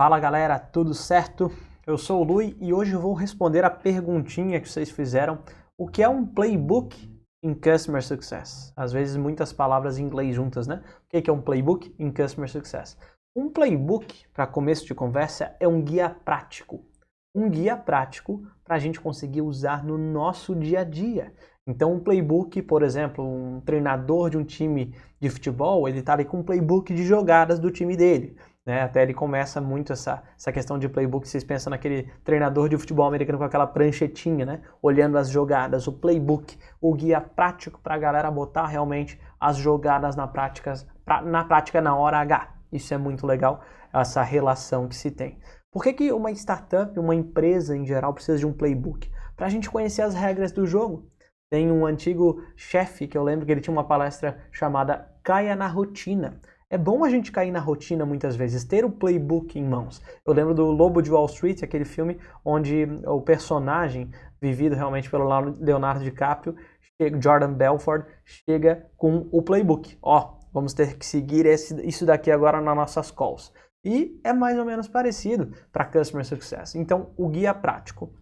Fala galera, tudo certo? Eu sou o Lui e hoje eu vou responder a perguntinha que vocês fizeram: o que é um playbook em Customer Success? Às vezes muitas palavras em inglês juntas, né? O que é um playbook em Customer Success? Um playbook, para começo de conversa, é um guia prático. Um guia prático para a gente conseguir usar no nosso dia a dia. Então, um playbook, por exemplo, um treinador de um time de futebol, ele está ali com um playbook de jogadas do time dele. Né? Até ele começa muito essa, essa questão de playbook, vocês pensam naquele treinador de futebol americano com aquela pranchetinha, né? olhando as jogadas, o playbook, o guia prático para a galera botar realmente as jogadas na prática, pra, na prática na hora H. Isso é muito legal, essa relação que se tem. Por que, que uma startup, uma empresa em geral, precisa de um playbook? Para a gente conhecer as regras do jogo. Tem um antigo chefe que eu lembro que ele tinha uma palestra chamada Caia na Rotina. É bom a gente cair na rotina muitas vezes, ter o playbook em mãos. Eu lembro do Lobo de Wall Street, aquele filme onde o personagem, vivido realmente pelo Leonardo DiCaprio, Jordan Belford, chega com o playbook. Ó, vamos ter que seguir esse, isso daqui agora nas nossas calls. E é mais ou menos parecido para Customer Success. Então, o guia prático.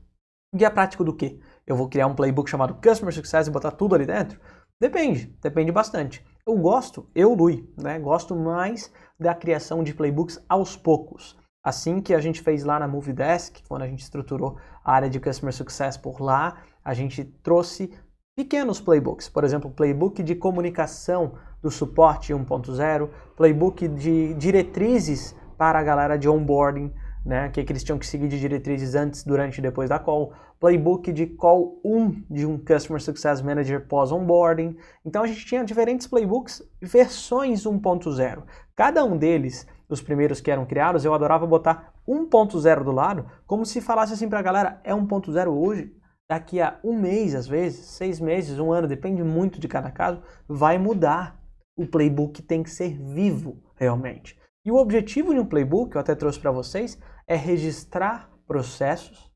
Guia prático do quê? Eu vou criar um playbook chamado Customer Success e botar tudo ali dentro? Depende, depende bastante. Eu gosto, eu, Lui, né, gosto mais da criação de playbooks aos poucos. Assim que a gente fez lá na Movidesk, quando a gente estruturou a área de Customer Success por lá, a gente trouxe pequenos playbooks. Por exemplo, playbook de comunicação do suporte 1.0, playbook de diretrizes para a galera de onboarding, né? O que, que eles tinham que seguir de diretrizes antes, durante e depois da call. Playbook de call 1 de um Customer Success Manager pós-onboarding. Então a gente tinha diferentes playbooks, versões 1.0. Cada um deles, os primeiros que eram criados, eu adorava botar 1.0 do lado, como se falasse assim para a galera, é 1.0 hoje, daqui a um mês, às vezes, seis meses, um ano, depende muito de cada caso, vai mudar. O playbook tem que ser vivo, realmente. E o objetivo de um playbook, eu até trouxe para vocês, é registrar processos,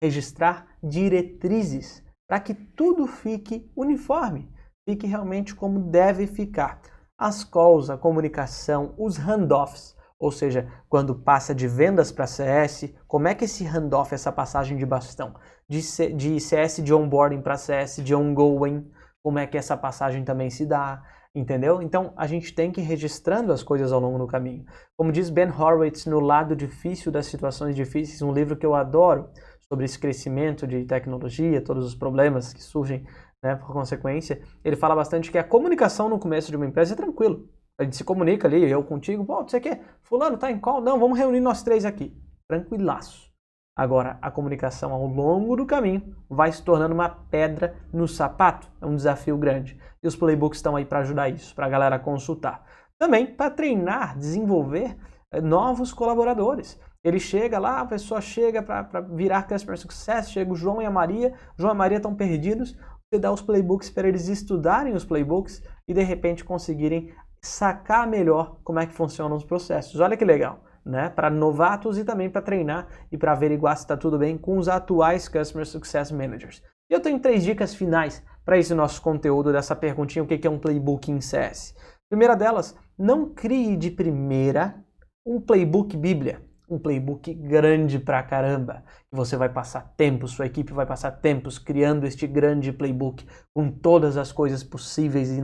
registrar diretrizes, para que tudo fique uniforme, fique realmente como deve ficar. As calls, a comunicação, os handoffs, ou seja, quando passa de vendas para CS, como é que esse handoff, essa passagem de bastão, de, de CS de onboarding para CS de ongoing, como é que essa passagem também se dá, entendeu? Então a gente tem que ir registrando as coisas ao longo do caminho. Como diz Ben Horowitz no Lado Difícil das Situações Difíceis, um livro que eu adoro sobre esse crescimento de tecnologia, todos os problemas que surgem né, por consequência, ele fala bastante que a comunicação no começo de uma empresa é tranquilo. A gente se comunica ali, eu contigo, pô, você quer? Fulano, tá em qual? Não, vamos reunir nós três aqui. Tranquilaço. Agora, a comunicação ao longo do caminho vai se tornando uma pedra no sapato. É um desafio grande. E os playbooks estão aí para ajudar isso, para a galera consultar. Também para treinar, desenvolver eh, novos colaboradores. Ele chega lá, a pessoa chega para virar Customer Success, chega o João e a Maria, João e a Maria estão perdidos, você dá os playbooks para eles estudarem os playbooks e de repente conseguirem sacar melhor como é que funcionam os processos. Olha que legal né, para novatos e também para treinar e para averiguar se está tudo bem com os atuais Customer Success Managers. E eu tenho três dicas finais para esse nosso conteúdo dessa perguntinha, o que é um playbook em CS. Primeira delas, não crie de primeira um playbook bíblia um playbook grande pra caramba. Você vai passar tempo, sua equipe vai passar tempos criando este grande playbook com todas as coisas possíveis e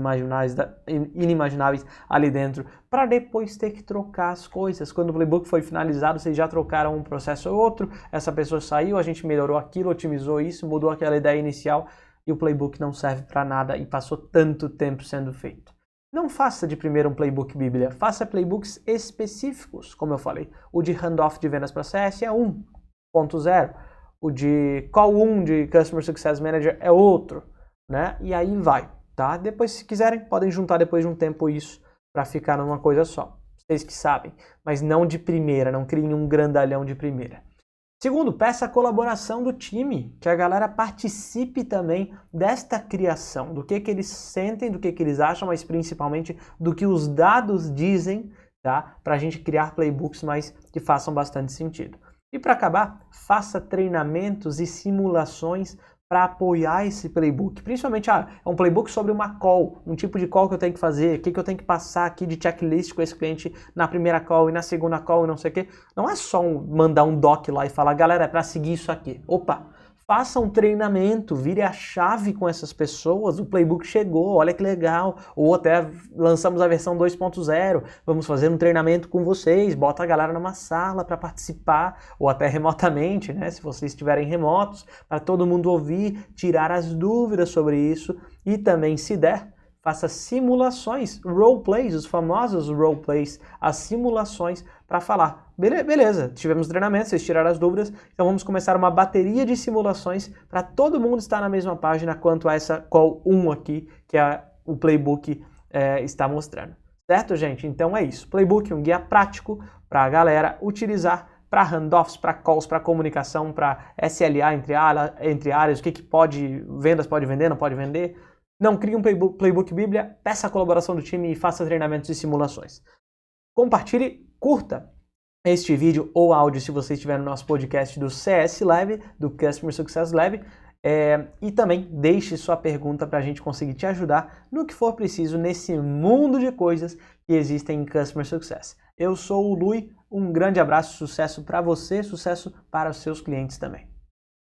inimagináveis ali dentro, para depois ter que trocar as coisas. Quando o playbook foi finalizado, vocês já trocaram um processo ou outro, essa pessoa saiu, a gente melhorou aquilo, otimizou isso, mudou aquela ideia inicial e o playbook não serve para nada e passou tanto tempo sendo feito. Não faça de primeiro um playbook bíblia, faça playbooks específicos, como eu falei. O de handoff de vendas para CS é 1.0, o de call 1 de Customer Success Manager é outro, né? E aí vai, tá? Depois, se quiserem, podem juntar depois de um tempo isso para ficar numa coisa só. Vocês que sabem, mas não de primeira, não criem um grandalhão de primeira. Segundo, peça a colaboração do time, que a galera participe também desta criação, do que, que eles sentem, do que, que eles acham, mas principalmente do que os dados dizem, tá? Para a gente criar playbooks mais que façam bastante sentido. E para acabar, faça treinamentos e simulações para apoiar esse playbook. Principalmente, ah, é um playbook sobre uma call, um tipo de call que eu tenho que fazer, o que, que eu tenho que passar aqui de checklist com esse cliente na primeira call e na segunda call e não sei o quê. Não é só um, mandar um doc lá e falar, galera, é para seguir isso aqui. Opa, Faça um treinamento, vire a chave com essas pessoas. O playbook chegou, olha que legal. Ou até lançamos a versão 2.0. Vamos fazer um treinamento com vocês. Bota a galera numa sala para participar, ou até remotamente, né? Se vocês estiverem remotos, para todo mundo ouvir, tirar as dúvidas sobre isso e também, se der, faça simulações, roleplays, os famosos roleplays, as simulações para falar. Beleza, tivemos treinamento, vocês tiraram as dúvidas, então vamos começar uma bateria de simulações para todo mundo estar na mesma página quanto a essa call 1 aqui, que é o playbook é, está mostrando. Certo, gente? Então é isso. Playbook, um guia prático para a galera utilizar para handoffs, para calls, para comunicação, para SLA entre, entre áreas, o que, que pode, vendas pode vender, não pode vender, não crie um playbook, playbook Bíblia, peça a colaboração do time e faça treinamentos e simulações. Compartilhe, curta este vídeo ou áudio se você estiver no nosso podcast do CS Lab, do Customer Success Lab. É, e também deixe sua pergunta para a gente conseguir te ajudar no que for preciso nesse mundo de coisas que existem em Customer Success. Eu sou o Lui, um grande abraço, sucesso para você, sucesso para os seus clientes também.